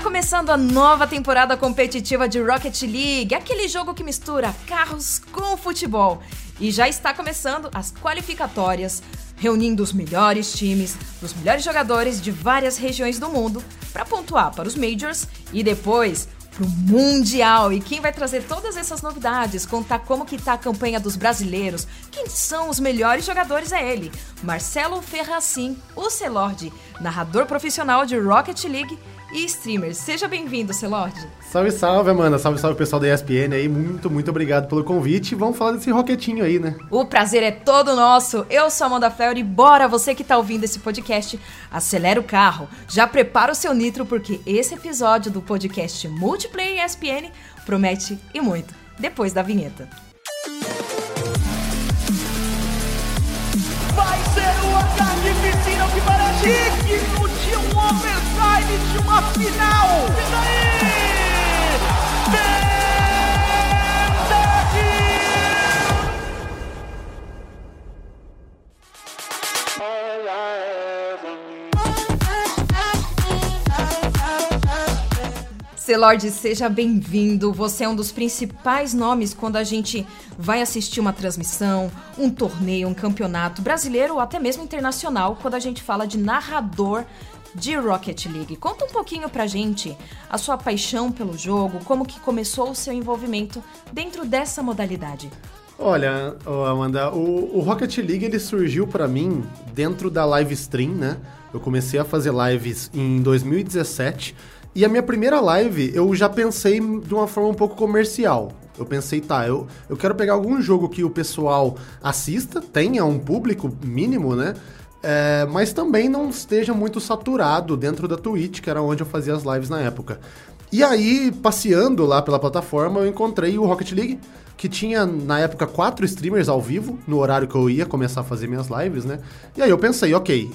Está começando a nova temporada competitiva de Rocket League, aquele jogo que mistura carros com futebol. E já está começando as qualificatórias, reunindo os melhores times, os melhores jogadores de várias regiões do mundo para pontuar para os Majors e depois pro Mundial. E quem vai trazer todas essas novidades, contar como que tá a campanha dos brasileiros, quem são os melhores jogadores é ele, Marcelo Ferracin, o Celord, narrador profissional de Rocket League e streamer. Seja bem-vindo, Celord. Salve, salve, Amanda. Salve, salve, pessoal da ESPN aí. Muito, muito obrigado pelo convite. Vamos falar desse roquetinho aí, né? O prazer é todo nosso. Eu sou a Amanda Fleur e bora, você que tá ouvindo esse podcast, acelera o carro. Já prepara o seu nitro, porque esse episódio do podcast Multiplayer ESPN promete e muito. Depois da vinheta. Vai ser o ataque piscina que para chique um overtime de uma final. E? Celord, seja bem-vindo. Você é um dos principais nomes quando a gente vai assistir uma transmissão, um torneio, um campeonato brasileiro ou até mesmo internacional, quando a gente fala de narrador de Rocket League. Conta um pouquinho pra gente a sua paixão pelo jogo, como que começou o seu envolvimento dentro dessa modalidade. Olha, Amanda, o, o Rocket League ele surgiu para mim dentro da live stream, né? Eu comecei a fazer lives em 2017 e a minha primeira live eu já pensei de uma forma um pouco comercial. Eu pensei, tá, eu, eu quero pegar algum jogo que o pessoal assista, tenha um público mínimo, né? É, mas também não esteja muito saturado dentro da Twitch, que era onde eu fazia as lives na época. E aí, passeando lá pela plataforma, eu encontrei o Rocket League, que tinha na época quatro streamers ao vivo, no horário que eu ia começar a fazer minhas lives, né? E aí eu pensei, ok,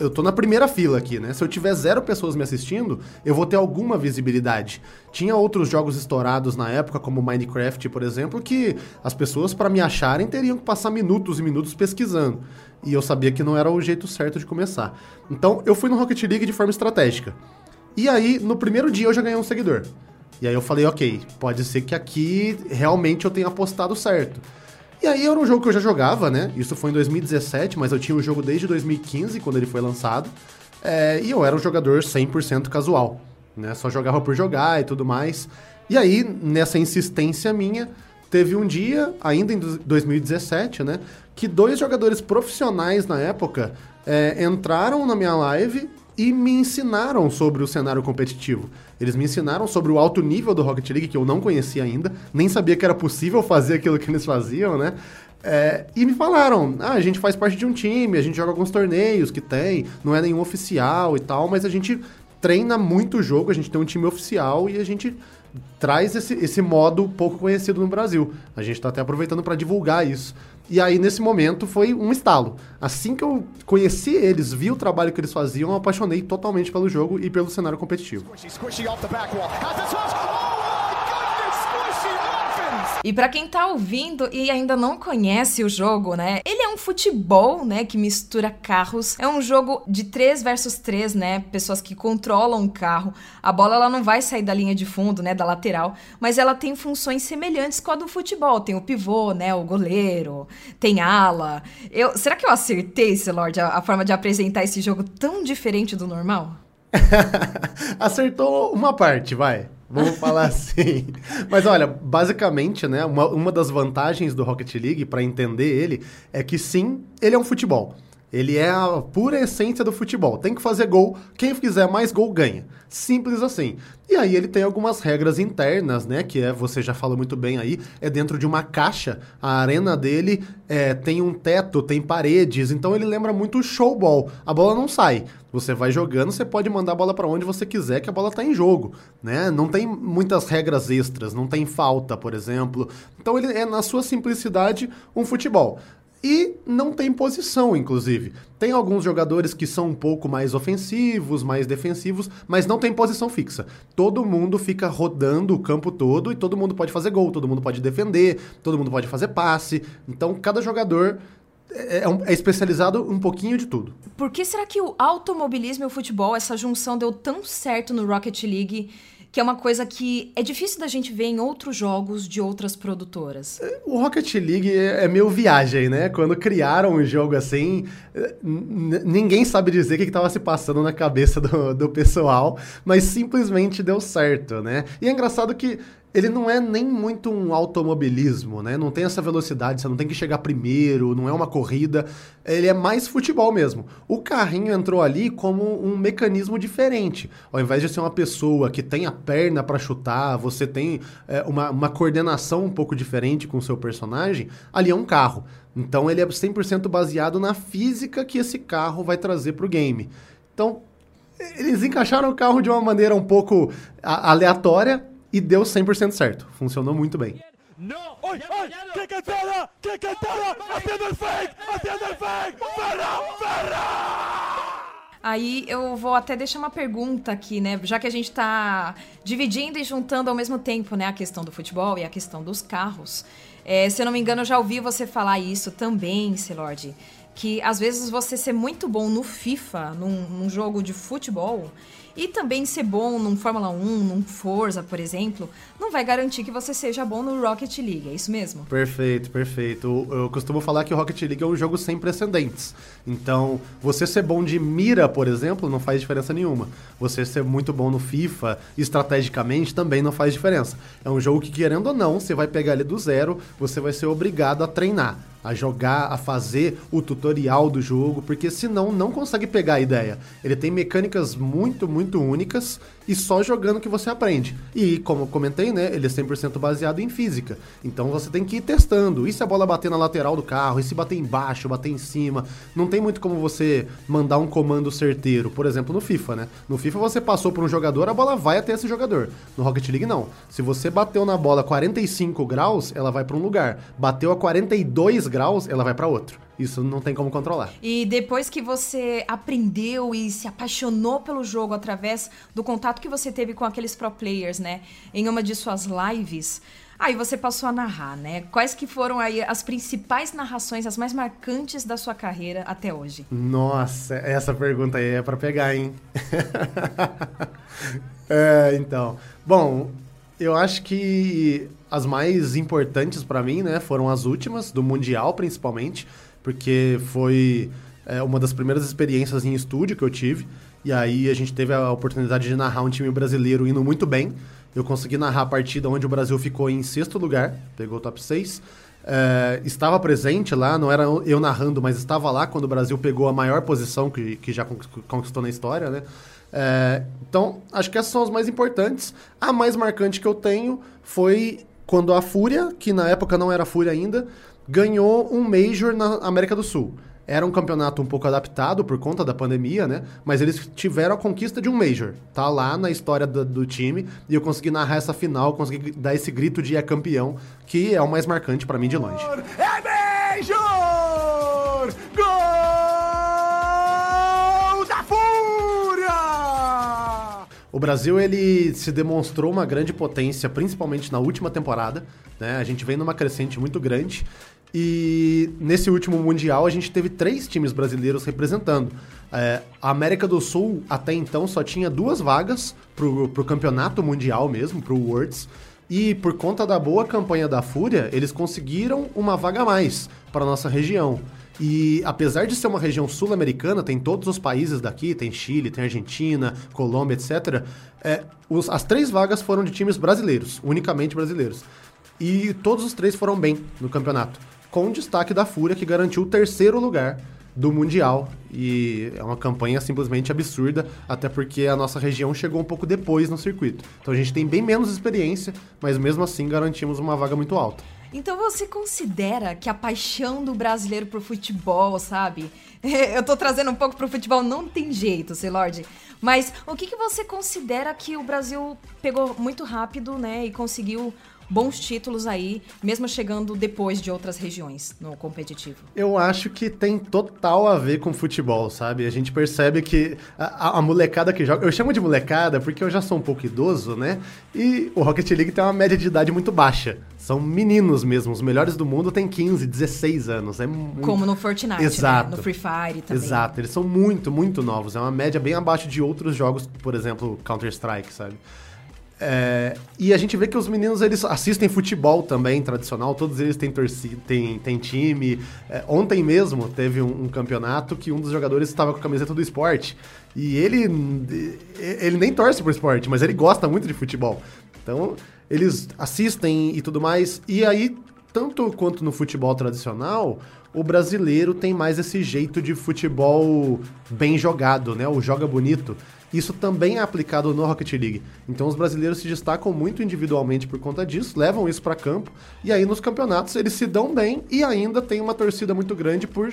eu tô na primeira fila aqui, né? Se eu tiver zero pessoas me assistindo, eu vou ter alguma visibilidade. Tinha outros jogos estourados na época, como Minecraft, por exemplo, que as pessoas, para me acharem, teriam que passar minutos e minutos pesquisando. E eu sabia que não era o jeito certo de começar. Então, eu fui no Rocket League de forma estratégica. E aí, no primeiro dia, eu já ganhei um seguidor. E aí eu falei, ok, pode ser que aqui realmente eu tenha apostado certo. E aí era um jogo que eu já jogava, né? Isso foi em 2017, mas eu tinha o jogo desde 2015, quando ele foi lançado. É, e eu era um jogador 100% casual, né? Só jogava por jogar e tudo mais. E aí, nessa insistência minha, teve um dia, ainda em 2017, né? Que dois jogadores profissionais na época é, entraram na minha live e me ensinaram sobre o cenário competitivo. Eles me ensinaram sobre o alto nível do Rocket League, que eu não conhecia ainda, nem sabia que era possível fazer aquilo que eles faziam, né? É, e me falaram, ah, a gente faz parte de um time, a gente joga alguns torneios que tem, não é nenhum oficial e tal, mas a gente treina muito jogo, a gente tem um time oficial e a gente traz esse, esse modo pouco conhecido no Brasil. A gente está até aproveitando para divulgar isso. E aí, nesse momento, foi um estalo. Assim que eu conheci eles, vi o trabalho que eles faziam, eu apaixonei totalmente pelo jogo e pelo cenário competitivo. Squishy, squishy e para quem tá ouvindo e ainda não conhece o jogo, né? Ele é um futebol, né, que mistura carros. É um jogo de 3 versus 3, né? Pessoas que controlam o carro. A bola ela não vai sair da linha de fundo, né, da lateral, mas ela tem funções semelhantes com a do futebol. Tem o pivô, né, o goleiro, tem ala. Eu, será que eu acertei, Lord, a, a forma de apresentar esse jogo tão diferente do normal? Acertou uma parte, vai. Vamos falar assim. Mas olha, basicamente, né, uma, uma das vantagens do Rocket League, para entender ele, é que sim, ele é um futebol. Ele é a pura essência do futebol. Tem que fazer gol, quem fizer mais gol ganha. Simples assim. E aí ele tem algumas regras internas, né? Que é, você já falou muito bem aí, é dentro de uma caixa. A arena dele é, tem um teto, tem paredes, então ele lembra muito o showball. A bola não sai. Você vai jogando, você pode mandar a bola para onde você quiser, que a bola tá em jogo, né? Não tem muitas regras extras, não tem falta, por exemplo. Então ele é, na sua simplicidade, um futebol. E não tem posição, inclusive. Tem alguns jogadores que são um pouco mais ofensivos, mais defensivos, mas não tem posição fixa. Todo mundo fica rodando o campo todo e todo mundo pode fazer gol, todo mundo pode defender, todo mundo pode fazer passe. Então, cada jogador é, é um- é especializado um pouquinho de tudo. Por que será que o automobilismo e o futebol, essa junção deu tão certo no Rocket League, que é uma coisa que é difícil da gente ver em outros jogos de outras produtoras? O Rocket League é é meio viagem, né? Quando criaram um jogo assim, ninguém sabe dizer o que estava se passando na cabeça do, do pessoal, mas simplesmente deu certo, né? E é engraçado que ele não é nem muito um automobilismo, né? Não tem essa velocidade, você não tem que chegar primeiro, não é uma corrida. Ele é mais futebol mesmo. O carrinho entrou ali como um mecanismo diferente. Ao invés de ser uma pessoa que tem a perna para chutar, você tem é, uma, uma coordenação um pouco diferente com o seu personagem, ali é um carro. Então ele é 100% baseado na física que esse carro vai trazer pro game. Então, eles encaixaram o carro de uma maneira um pouco aleatória e deu 100% certo. Funcionou muito bem. Aí eu vou até deixar uma pergunta aqui, né? Já que a gente tá dividindo e juntando ao mesmo tempo, né? A questão do futebol e a questão dos carros. É, se eu não me engano, eu já ouvi você falar isso também, Celord. Que às vezes você ser muito bom no FIFA, num, num jogo de futebol, e também ser bom num Fórmula 1, num Forza, por exemplo, não vai garantir que você seja bom no Rocket League, é isso mesmo? Perfeito, perfeito. Eu costumo falar que o Rocket League é um jogo sem precedentes. Então, você ser bom de mira, por exemplo, não faz diferença nenhuma. Você ser muito bom no FIFA, estrategicamente, também não faz diferença. É um jogo que, querendo ou não, você vai pegar ele do zero, você vai ser obrigado a treinar. A jogar, a fazer o tutorial do jogo, porque senão não consegue pegar a ideia. Ele tem mecânicas muito, muito únicas e só jogando que você aprende. E como eu comentei, né, ele é 100% baseado em física. Então você tem que ir testando. E se a bola bater na lateral do carro, e se bater embaixo, bater em cima, não tem muito como você mandar um comando certeiro. Por exemplo, no FIFA, né? No FIFA você passou por um jogador, a bola vai até esse jogador. No Rocket League não. Se você bateu na bola 45 graus, ela vai para um lugar. Bateu a 42 graus, ela vai para outro. Isso não tem como controlar. E depois que você aprendeu e se apaixonou pelo jogo através do contato que você teve com aqueles pro players, né, em uma de suas lives, aí você passou a narrar, né? Quais que foram aí as principais narrações, as mais marcantes da sua carreira até hoje? Nossa, essa pergunta aí é pra pegar, hein? é, então. Bom, eu acho que as mais importantes pra mim, né, foram as últimas, do Mundial principalmente, porque foi é, uma das primeiras experiências em estúdio que eu tive. E aí a gente teve a oportunidade de narrar um time brasileiro indo muito bem. Eu consegui narrar a partida onde o Brasil ficou em sexto lugar, pegou o top 6. É, estava presente lá, não era eu narrando, mas estava lá quando o Brasil pegou a maior posição que, que já conquist- conquistou na história, né? É, então, acho que essas são as mais importantes. A mais marcante que eu tenho foi quando a Fúria, que na época não era Fúria ainda, ganhou um Major na América do Sul. Era um campeonato um pouco adaptado por conta da pandemia, né? Mas eles tiveram a conquista de um Major. Tá lá na história do, do time. E eu consegui narrar essa final, consegui dar esse grito de é campeão, que é o mais marcante pra mim de longe. ¡É Major! Gol O Brasil ele se demonstrou uma grande potência, principalmente na última temporada. Né? A gente vem numa crescente muito grande. E nesse último Mundial a gente teve três times brasileiros representando. É, a América do Sul até então só tinha duas vagas pro, pro campeonato mundial mesmo, pro Worlds. E por conta da boa campanha da Fúria, eles conseguiram uma vaga a mais para nossa região. E apesar de ser uma região sul-americana, tem todos os países daqui, tem Chile, tem Argentina, Colômbia, etc. É, os- as três vagas foram de times brasileiros, unicamente brasileiros. E todos os três foram bem no campeonato, com destaque da Fúria, que garantiu o terceiro lugar do Mundial. E é uma campanha simplesmente absurda, até porque a nossa região chegou um pouco depois no circuito. Então a gente tem bem menos experiência, mas mesmo assim garantimos uma vaga muito alta. Então você considera que a paixão do brasileiro por futebol, sabe? Eu tô trazendo um pouco pro futebol, não tem jeito, Celord. Mas o que, que você considera que o Brasil pegou muito rápido, né? E conseguiu bons títulos aí, mesmo chegando depois de outras regiões no competitivo? Eu acho que tem total a ver com futebol, sabe? A gente percebe que a, a, molecada que joga. Eu chamo de molecada porque eu já sou um pouco idoso, né? E o Rocket League tem uma média de idade muito baixa. São meninos mesmo. Os melhores do mundo têm 15, 16 anos. É muito... Como no Fortnite, Exato. Né? No Free Fire também. Exato. Eles são muito, muito novos. É uma média bem abaixo de outros jogos, por exemplo, Counter-Strike, sabe? É, e a gente vê que os meninos eles assistem futebol também tradicional, todos eles têm torcida, têm, têm time. É, ontem mesmo teve um, um, campeonato que um dos jogadores estava com a camiseta do esporte. E ele, ele nem torce pro esporte, mas ele gosta muito de futebol. Então, eles assistem e tudo mais. E aí, tanto quanto no futebol tradicional, o brasileiro tem mais esse jeito de futebol bem jogado, né? O joga bonito. Isso também é aplicado no Rocket League. Então os brasileiros se destacam muito individualmente por conta disso, levam isso para campo e aí nos campeonatos eles se dão bem e ainda tem uma torcida muito grande por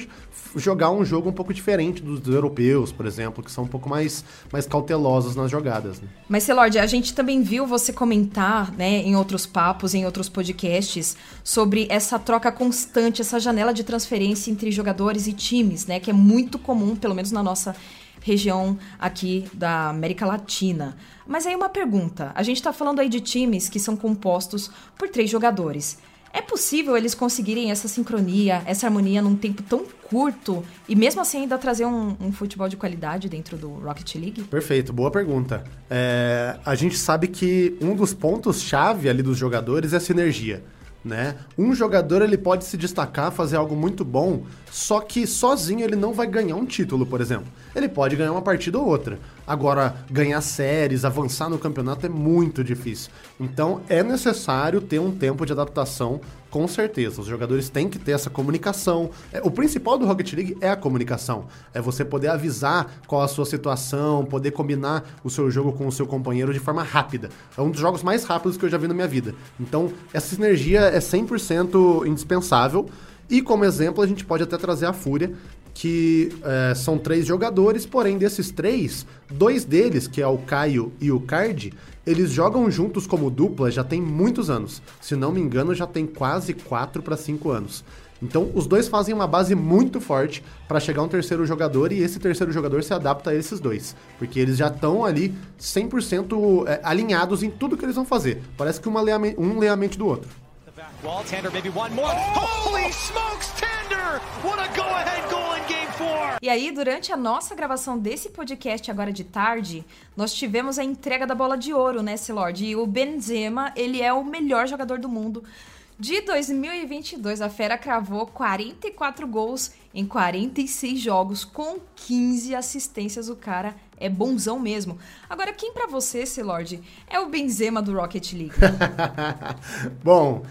jogar um jogo um pouco diferente dos, europeus, por exemplo, que são um pouco mais, mais cautelosos nas jogadas. Né? Mas Celord, a gente também viu você comentar, né, em outros papos, em outros podcasts, sobre essa troca constante, essa janela de transferência entre jogadores e times, né, que é muito comum, pelo menos na nossa região aqui da América Latina. Mas aí uma pergunta: a gente está falando aí de times que são compostos por três jogadores. É possível eles conseguirem essa sincronia, essa harmonia num tempo tão curto e mesmo assim ainda trazer um, um futebol de qualidade dentro do Rocket League? Perfeito, boa pergunta. É, a gente sabe que um dos pontos-chave ali dos jogadores é a sinergia né? Um jogador ele pode se destacar, fazer algo muito bom, só que sozinho ele não vai ganhar um título, por exemplo. Ele pode ganhar uma partida ou outra. Agora, ganhar séries, avançar no campeonato é muito difícil. Então, é necessário ter um tempo de adaptação, com certeza. Os jogadores têm que ter essa comunicação. É, o principal do Rocket League é a comunicação. É você poder avisar qual a sua situação, poder combinar o seu jogo com o seu companheiro de forma rápida. É um dos jogos mais rápidos que eu já vi na minha vida. Então, essa sinergia é 100% indispensável. E como exemplo, a gente pode até trazer a Fúria, que é, são três jogadores, porém desses três, dois deles, que é o Caio e o Card, eles jogam juntos como dupla já tem muitos anos. Se não me engano, já tem quase 4 para 5 anos. Então, os dois fazem uma base muito forte para chegar um terceiro jogador e esse terceiro jogador se adapta a esses dois, porque eles já estão ali 100% é, alinhados em tudo que eles vão fazer. Parece que um lê a mente do outro. Wall, Tander, maybe one more. Holy smokes, Tander! What a go-ahead goal in Game 4! E aí, durante a nossa gravação desse podcast agora de tarde, nós tivemos a entrega da bola de ouro, né, Lord? E o Benzema, ele é o melhor jogador do mundo. De 2022, a Fera cravou 44 gols em 46 jogos, com 15 assistências. O cara é bonzão mesmo. Agora, quem para você, Lord, é o Benzema do Rocket League? Bom,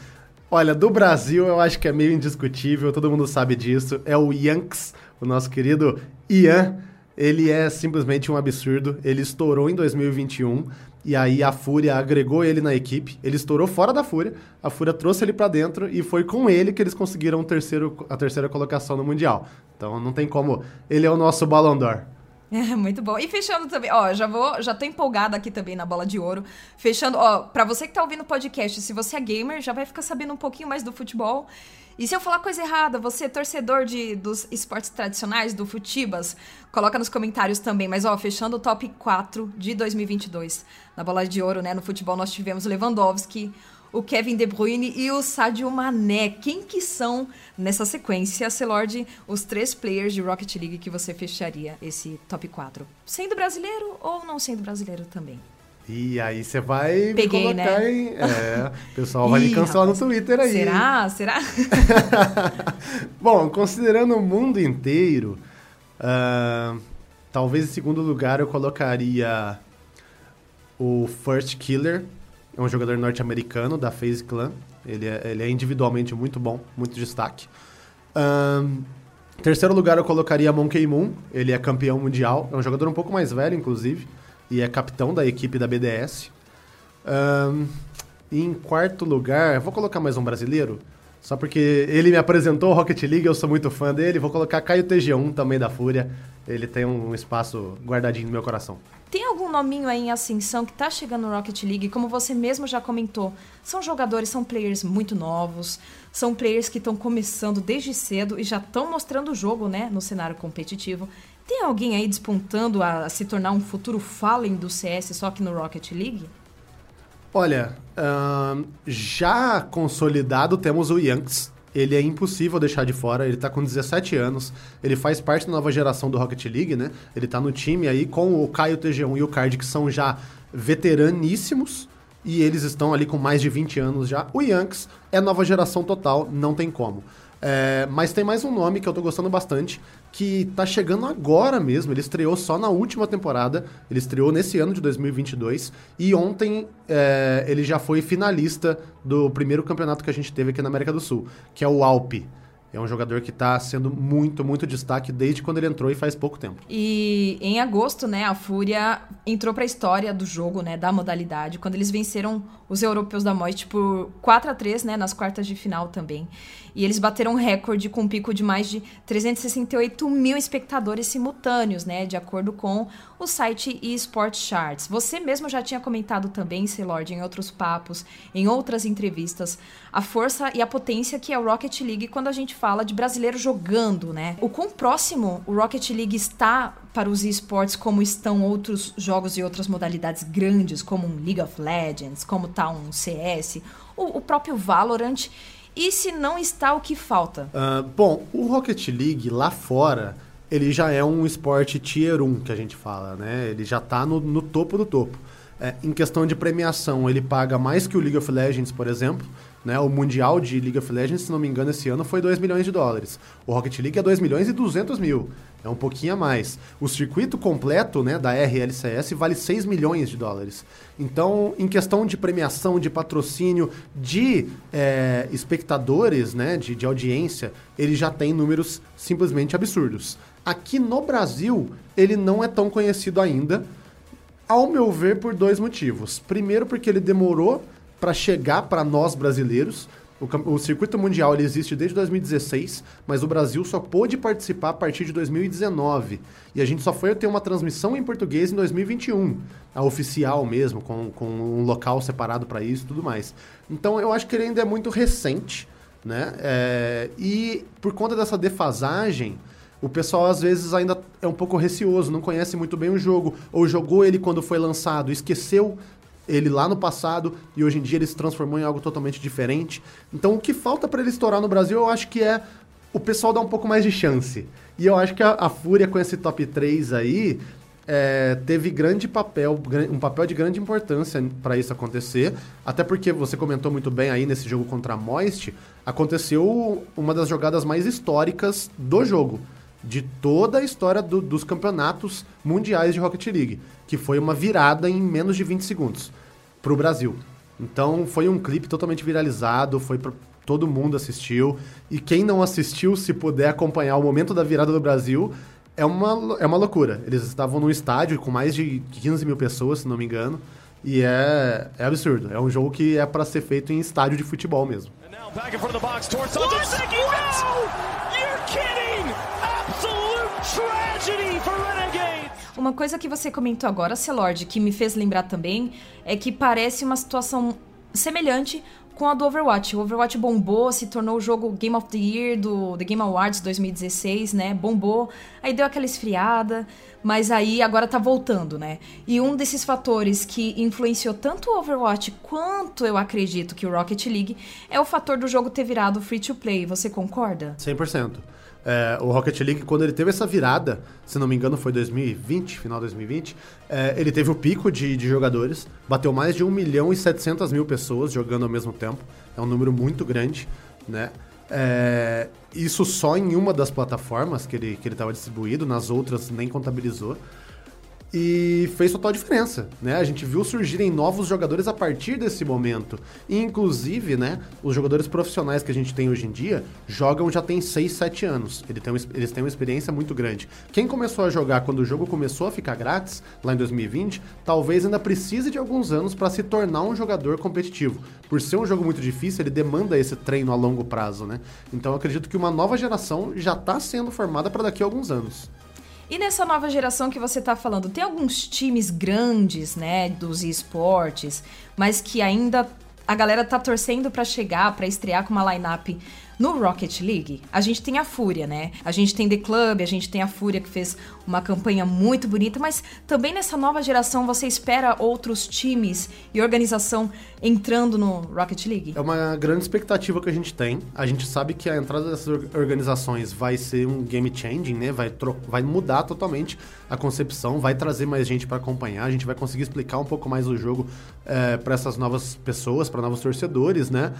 Olha, do Brasil eu acho que é meio indiscutível, todo mundo sabe disso. É o Yanks, o nosso querido Ian. Ele é simplesmente um absurdo. Ele estourou em 2021 e aí a Fúria agregou ele na equipe. Ele estourou fora da Fúria, a Fúria trouxe ele para dentro e foi com ele que eles conseguiram terceiro, a terceira colocação no Mundial. Então não tem como. Ele é o nosso Ballon d'Or. É, muito bom. E fechando também, ó, já vou, já tô empolgada aqui também na bola de ouro. Fechando, ó, para você que tá ouvindo o podcast, se você é gamer, já vai ficar sabendo um pouquinho mais do futebol. E se eu falar coisa errada, você é torcedor de, dos esportes tradicionais, do Futibas, coloca nos comentários também. Mas, ó, fechando o top 4 de 2022 na bola de ouro, né? No futebol nós tivemos Lewandowski, o Kevin De Bruyne e o Sadio Mané. Quem que são, nessa sequência, Celord, os três players de Rocket League que você fecharia esse top 4? Sendo brasileiro ou não sendo brasileiro também? E aí você vai Peguei, me colocar né? em... É, o pessoal vai Ih, me cancelar rapaz. no Twitter aí. Será? Será? Bom, considerando o mundo inteiro, uh, talvez em segundo lugar eu colocaria o First Killer, é um jogador norte-americano da FaZe Clan. Ele é, ele é individualmente muito bom, muito destaque. Um, terceiro lugar eu colocaria Monkey Moon. Ele é campeão mundial. É um jogador um pouco mais velho, inclusive. E é capitão da equipe da BDS. Um, em quarto lugar, vou colocar mais um brasileiro. Só porque ele me apresentou o Rocket League, eu sou muito fã dele, vou colocar Caio TG1 também da Fúria. Ele tem um espaço guardadinho no meu coração. Tem algum nominho aí em ascensão que tá chegando no Rocket League? Como você mesmo já comentou, são jogadores, são players muito novos, são players que estão começando desde cedo e já estão mostrando o jogo, né, no cenário competitivo. Tem alguém aí despontando a se tornar um futuro Fallen do CS só que no Rocket League? Olha, já consolidado temos o Yanks, ele é impossível deixar de fora. Ele tá com 17 anos, ele faz parte da nova geração do Rocket League, né? Ele tá no time aí com o Caio TG1 e o Card, que são já veteraníssimos. E eles estão ali com mais de 20 anos já. O Yanks é nova geração total, não tem como. É, mas tem mais um nome que eu tô gostando bastante, que tá chegando agora mesmo. Ele estreou só na última temporada. Ele estreou nesse ano de 2022. E ontem é, ele já foi finalista do primeiro campeonato que a gente teve aqui na América do Sul, que é o Alpe. É um jogador que está sendo muito, muito destaque desde quando ele entrou e faz pouco tempo. E em agosto, né, a Fúria entrou para a história do jogo, né, da modalidade, quando eles venceram os europeus da Moist por 4 a 3 né, nas quartas de final também. E eles bateram um recorde com um pico de mais de 368 mil espectadores simultâneos, né? De acordo com o site eSports Charts. Você mesmo já tinha comentado também, Celord, em outros papos, em outras entrevistas, a força e a potência que é o Rocket League quando a gente fala de brasileiro jogando, né? O quão próximo o Rocket League está para os esportes como estão outros jogos e outras modalidades grandes, como um League of Legends, como tá um CS, o, o próprio Valorant. E se não está, o que falta? Uh, bom, o Rocket League lá fora, ele já é um esporte tier 1, que a gente fala, né? Ele já está no, no, topo do topo. É, em questão de premiação, ele paga mais que o League of Legends, por exemplo. Né? O Mundial de League of Legends, se não me engano, esse ano foi 2 milhões de dólares. O Rocket League é 2 milhões e 200 mil. É um pouquinho a mais. O circuito completo né, da RLCS vale 6 milhões de dólares. Então, em questão de premiação, de patrocínio, de é, espectadores, né, de, de audiência, ele já tem números simplesmente absurdos. Aqui no Brasil, ele não é tão conhecido ainda, ao meu ver, por dois motivos. Primeiro, porque ele demorou para chegar para nós brasileiros. O, o, circuito mundial ele existe desde 2016, mas o Brasil só pôde participar a partir de 2019. E a gente só foi ter uma transmissão em português em 2021, a oficial mesmo, com, com um local separado para isso e tudo mais. Então eu acho que ele ainda é muito recente, né? É, e por conta dessa defasagem, o pessoal às vezes ainda é um pouco receoso, não conhece muito bem o jogo, ou jogou ele quando foi lançado, esqueceu ele lá no passado e hoje em dia ele se transformou em algo totalmente diferente. Então o que falta para ele estourar no Brasil, eu acho que é o pessoal dar um pouco mais de chance. E eu acho que a, a Fúria com esse top 3 aí é, teve grande papel, um papel de grande importância para isso acontecer. Até porque você comentou muito bem aí nesse jogo contra a Moist, aconteceu uma das jogadas mais históricas do jogo de toda a história do, dos campeonatos mundiais de Rocket League, que foi uma virada em menos de 20 segundos para o Brasil. Então foi um clipe totalmente viralizado, foi pra, todo mundo assistiu e quem não assistiu, se puder acompanhar o momento da virada do Brasil, é uma, é uma loucura. Eles estavam num estádio com mais de 15 mil pessoas, se não me engano, e é, é absurdo. É um jogo que é para ser feito em estádio de futebol mesmo. And now back in front of the box towards Uma coisa que você comentou agora, Celord, que me fez lembrar também, é que parece uma situação semelhante com a do Overwatch. O Overwatch bombou, se tornou o jogo Game of the Year do The Game Awards 2016, né? Bombou, aí deu aquela esfriada, mas aí agora tá voltando, né? E um desses fatores que influenciou tanto o Overwatch quanto eu acredito que o Rocket League é o fator do jogo ter virado free to play. Você concorda? 100%. É, o Rocket League, quando ele teve essa virada, se não me engano foi 2020, final de 2020, é, ele teve o pico de, de, jogadores, bateu mais de 1 milhão e 700 mil pessoas jogando ao mesmo tempo. É um número muito grande, né? É, isso só em uma das plataformas que ele que estava distribuído, nas outras nem contabilizou. E fez total diferença, né? A gente viu surgirem novos jogadores a partir desse momento. E, inclusive, né, os jogadores profissionais que a gente tem hoje em dia jogam já tem 6, 7 anos. Eles têm, eles têm uma experiência muito grande. Quem começou a jogar quando o jogo começou a ficar grátis, lá em 2020, talvez ainda precise de alguns anos para se tornar um jogador competitivo. Por ser um jogo muito difícil, ele demanda esse treino a longo prazo, né? Então acredito que uma nova geração já está sendo formada para daqui a alguns anos. E nessa nova geração que você está falando, tem alguns times grandes, né, dos esportes, mas que ainda a galera tá torcendo para chegar, para estrear com uma lineup no Rocket League, a gente tem a Fúria, né? A gente tem The Club, a gente tem a Fúria que fez uma campanha muito bonita, mas também nessa nova geração você espera outros times e organização entrando no Rocket League? É uma grande expectativa que a gente tem. A gente sabe que a entrada dessas organizações vai ser um game changing, né? Vai, vai mudar totalmente a concepção, vai trazer mais gente para acompanhar, a gente vai conseguir explicar um pouco mais o jogo é, eh, para essas novas pessoas, para novos torcedores, né?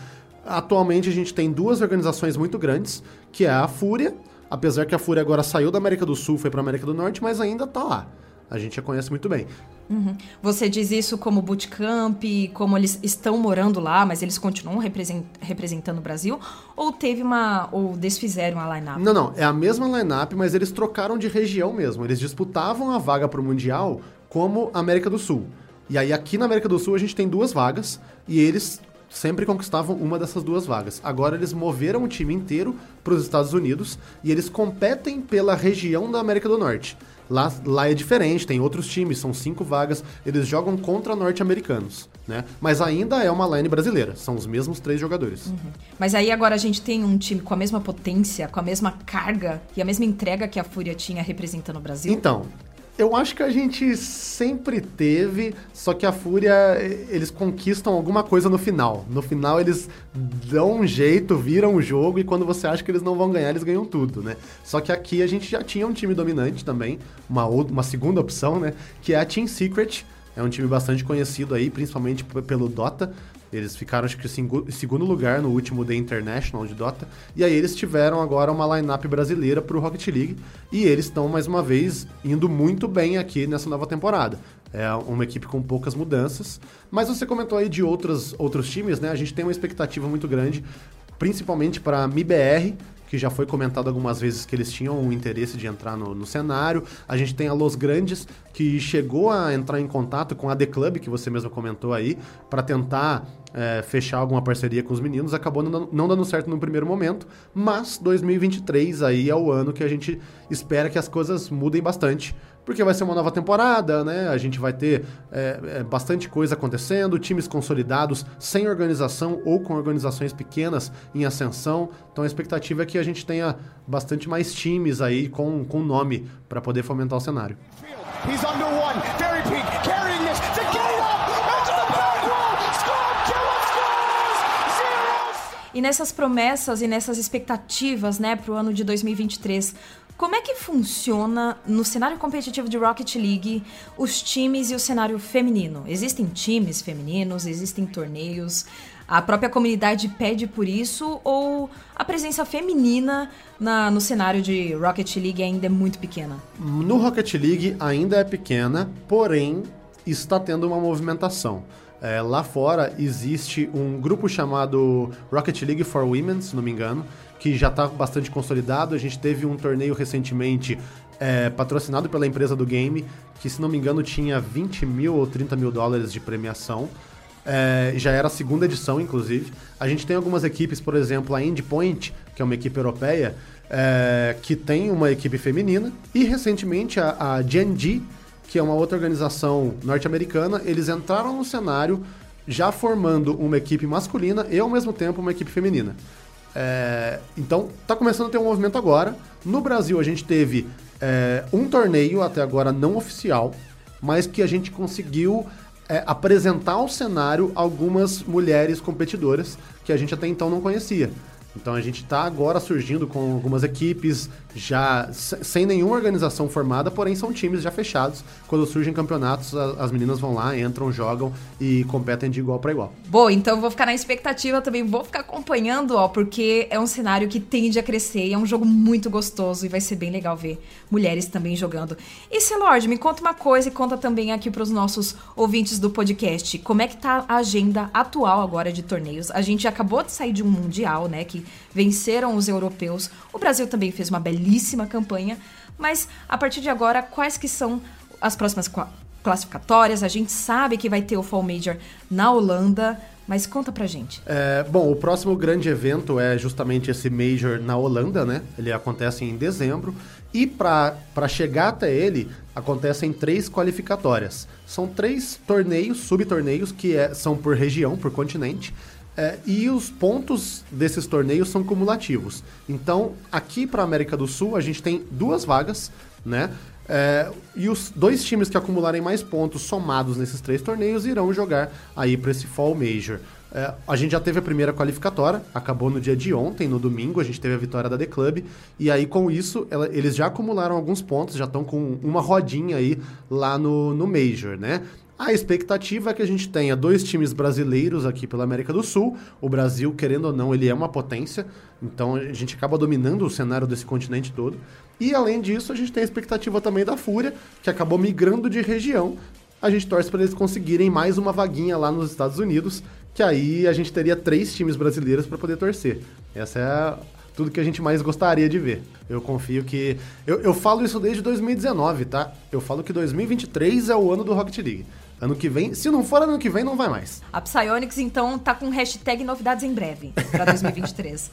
Atualmente a gente tem duas organizações muito grandes, que é a Fúria, apesar que a Fúria agora saiu da América do Sul, foi para América do Norte, mas ainda tá lá. A gente a conhece muito bem. Uhum. Você diz isso como bootcamp, como eles estão morando lá, mas eles continuam representando o Brasil? Ou teve uma. ou desfizeram a line-up? Não, não. É a mesma line-up, mas eles trocaram de região mesmo. Eles disputavam a vaga para o Mundial como América do Sul. E aí aqui na América do Sul a gente tem duas vagas e eles sempre conquistavam uma dessas duas vagas. Agora eles moveram o time inteiro para os Estados Unidos e eles competem pela região da América do Norte. Lá, lá é diferente, tem outros times, são cinco vagas, eles jogam contra norte-americanos, né? Mas ainda é uma line brasileira, são os mesmos três jogadores. Uhum. Mas aí agora a gente tem um time com a mesma potência, com a mesma carga e a mesma entrega que a Fúria tinha representando o Brasil? Então, eu acho que a gente sempre teve, só que a Fúria, eles conquistam alguma coisa no final. No final eles dão um jeito, viram o jogo e quando você acha que eles não vão ganhar, eles ganham tudo, né? Só que aqui a gente já tinha um time dominante também, uma, uma segunda opção, né? Que é a Team Secret. É um time bastante conhecido aí, principalmente pelo Dota. Eles ficaram, acho que, em segundo lugar no último The International de Dota. E aí eles tiveram agora uma lineup brasileira para o Rocket League. E eles estão, mais uma vez, indo muito bem aqui nessa nova temporada. É uma equipe com poucas mudanças. Mas você comentou aí de outros, outros times, né? A gente tem uma expectativa muito grande, principalmente para MIBR, que já foi comentado algumas vezes que eles tinham o interesse de entrar no, no, cenário. A gente tem a Los Grandes, que chegou a entrar em contato com a The Club, que você mesmo comentou aí, para tentar é, fechar alguma parceria com os meninos. Acabou não, não dando certo no primeiro momento, mas 2023 aí é o ano que a gente espera que as coisas mudem bastante porque vai ser uma nova temporada, né? A gente vai ter é, é, bastante coisa acontecendo, times consolidados, sem organização ou com organizações pequenas em ascensão. Então a expectativa é que a gente tenha bastante mais times aí com, com nome para poder fomentar o cenário. He's under one. Very E nessas promessas e nessas expectativas, né, para o ano de 2023, como é que funciona no cenário competitivo de Rocket League os times e o cenário feminino? Existem times femininos, existem torneios, a própria comunidade pede por isso ou a presença feminina na, no cenário de Rocket League ainda é muito pequena? No Rocket League ainda é pequena, porém está tendo uma movimentação. É, lá fora existe um grupo chamado Rocket League for Women, se não me engano, que já está bastante consolidado. A gente teve um torneio recentemente é, patrocinado pela empresa do game, que se não me engano tinha 20 mil ou 30 mil dólares de premiação. É, já era a segunda edição, inclusive. A gente tem algumas equipes, por exemplo, a Endpoint, que é uma equipe europeia, é, que tem uma equipe feminina. E recentemente a, a Gen.G, que é uma outra organização norte-americana, eles entraram no cenário já formando uma equipe masculina e ao mesmo tempo uma equipe feminina. É, então, tá começando a ter um movimento agora. No Brasil, a gente teve é, um torneio até agora não oficial, mas que a gente conseguiu é, apresentar ao cenário algumas mulheres competidoras que a gente até então não conhecia. Então a gente está agora surgindo com algumas equipes já sem nenhuma organização formada, porém são times já fechados. Quando surgem campeonatos, as meninas vão lá, entram, jogam e competem de igual para igual. Boa, então vou ficar na expectativa também, vou ficar acompanhando, ó, porque é um cenário que tende a crescer e é um jogo muito gostoso e vai ser bem legal ver mulheres também jogando. E Celord, me conta uma coisa e conta também aqui para os nossos ouvintes do podcast, como é que tá a agenda atual agora de torneios? A gente acabou de sair de um mundial, né, que venceram os europeus. O Brasil também fez uma belíssima campanha, mas a partir de agora, quais que são as próximas classificatórias? A gente sabe que vai ter o Fall Major na Holanda, mas conta pra gente. É, bom, o próximo grande evento é justamente esse Major na Holanda, né? Ele acontece em dezembro. E para chegar até ele, acontecem três qualificatórias. São três torneios, subtorneios, que é, são por região, por continente. É, e os pontos desses torneios são cumulativos. Então, aqui para a América do Sul, a gente tem duas vagas, né? É, e os dois times que acumularem mais pontos somados nesses três torneios irão jogar aí para esse Fall Major. É, a gente já teve a primeira qualificatória, acabou no dia de ontem, no domingo, a gente teve a vitória da The Club. E aí, com isso, ela, eles já acumularam alguns pontos, já estão com uma rodinha aí lá no, no Major, né? A expectativa é que a gente tenha dois times brasileiros aqui pela América do Sul. O Brasil, querendo ou não, ele é uma potência, então a gente acaba dominando o cenário desse continente todo. E além disso, a gente tem a expectativa também da Fúria, que acabou migrando de região. A gente torce para eles conseguirem mais uma vaguinha lá nos Estados Unidos, que aí a gente teria três times brasileiros para poder torcer. Essa é tudo que a gente mais gostaria de ver. Eu confio que. Eu, eu falo isso desde 2019, tá? Eu falo que 2023 é o ano do Rocket League. Ano que vem, se não for ano que vem, não vai mais. A Psyonix, então, tá com hashtag novidades em breve para 2023.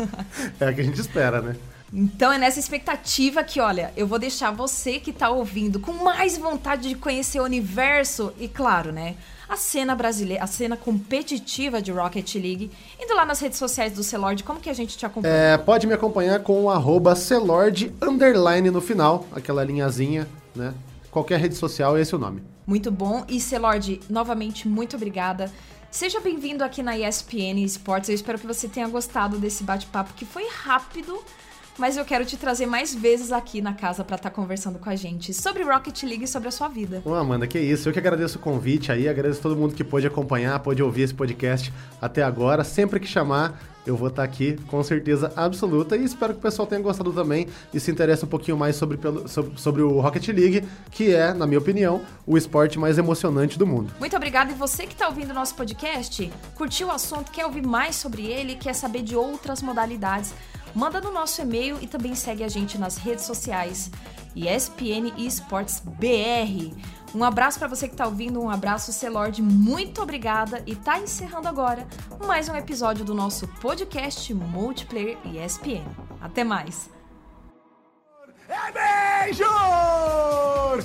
é o que a gente espera, né? Então é nessa expectativa que, olha, eu vou deixar você que tá ouvindo com mais vontade de conhecer o universo e, claro, né, a cena brasileira, a cena competitiva de Rocket League, indo lá nas redes sociais do Celord, como que a gente te acompanha? É, pode me acompanhar com o arroba Celord underline no final, aquela linhazinha, né? Qualquer rede social, esse é o nome. Muito bom. E Celord, novamente, muito obrigada. Seja bem-vindo aqui na ESPN Esportes. Eu espero que você tenha gostado desse bate-papo que foi rápido, mas eu quero te trazer mais vezes aqui na casa para estar tá conversando com a gente sobre Rocket League e sobre a sua vida. Ô, Amanda, que isso. Eu que agradeço o convite aí, agradeço todo mundo que pôde acompanhar, pôde ouvir esse podcast até agora. Sempre que chamar, eu vou estar aqui com certeza absoluta e espero que o pessoal tenha gostado também e se interesse um pouquinho mais sobre, sobre, sobre o Rocket League, que é, na minha opinião, o esporte mais emocionante do mundo. Muito obrigada. E você que está ouvindo o nosso podcast, curtiu o assunto, quer ouvir mais sobre ele, quer saber de outras modalidades, manda no nosso e-mail e também segue a gente nas redes sociais ESPN Esports BR. Um abraço para você que está ouvindo, um abraço, Celord, muito obrigada e tá encerrando agora mais um episódio do nosso podcast Multiplayer ESPN. Até mais! É Major!